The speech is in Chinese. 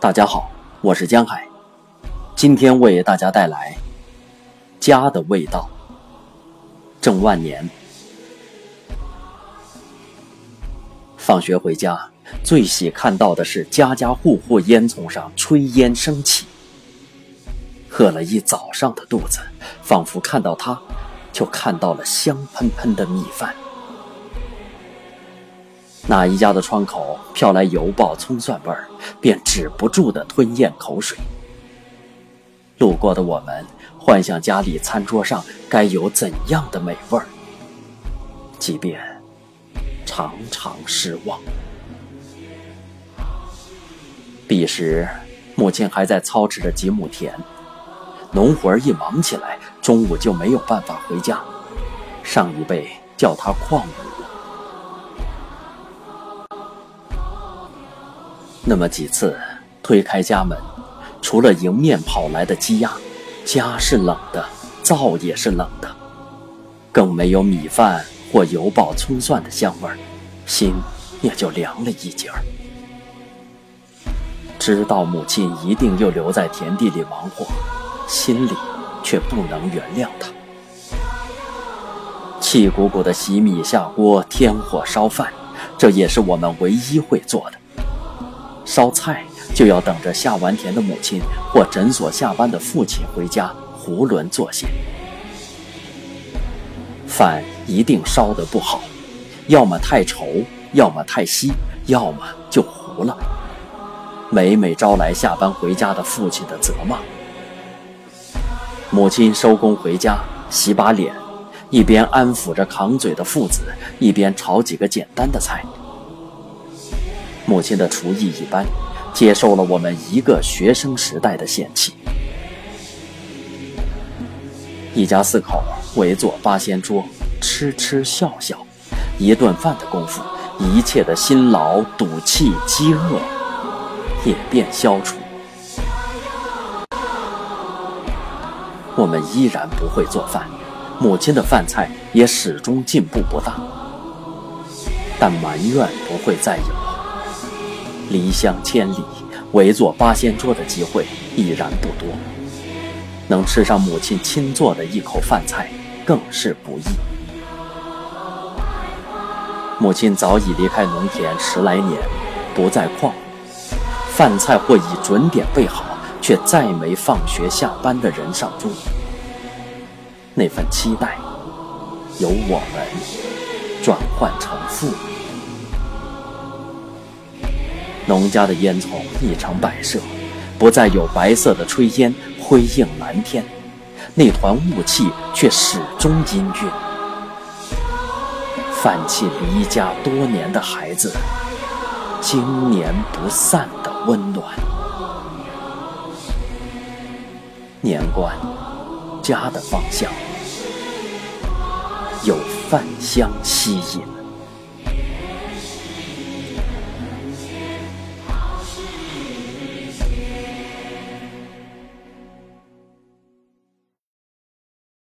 大家好，我是江海，今天为大家带来《家的味道》。郑万年。放学回家，最喜看到的是家家户户烟囱上炊烟升起。饿了一早上的肚子，仿佛看到它，就看到了香喷喷的米饭。哪一家的窗口飘来油爆葱蒜味儿，便止不住的吞咽口水。路过的我们幻想家里餐桌上该有怎样的美味儿，即便常常失望。彼时，母亲还在操持着几亩田，农活儿一忙起来，中午就没有办法回家。上一辈叫他矿母。那么几次，推开家门，除了迎面跑来的鸡鸭，家是冷的，灶也是冷的，更没有米饭或油爆葱蒜的香味儿，心也就凉了一截儿。知道母亲一定又留在田地里忙活，心里却不能原谅她。气鼓鼓的洗米下锅，添火烧饭，这也是我们唯一会做的。烧菜就要等着下完田的母亲或诊所下班的父亲回家囫囵作谢。饭一定烧得不好，要么太稠，要么太稀，要么就糊了，每每招来下班回家的父亲的责骂。母亲收工回家，洗把脸，一边安抚着扛嘴的父子，一边炒几个简单的菜。母亲的厨艺一般，接受了我们一个学生时代的嫌弃。一家四口围坐八仙桌，吃吃笑笑，一顿饭的功夫，一切的辛劳、赌气、饥饿也便消除。我们依然不会做饭，母亲的饭菜也始终进步不大，但埋怨不会再有。离乡千里，围坐八仙桌的机会已然不多，能吃上母亲亲做的一口饭菜，更是不易。母亲早已离开农田十来年，不再旷饭菜或已准点备好，却再没放学下班的人上桌。那份期待，由我们转换成负。农家的烟囱一成摆设，不再有白色的炊烟辉映蓝天，那团雾气却始终氤氲，泛起离家多年的孩子经年不散的温暖。年关，家的方向有饭香吸引。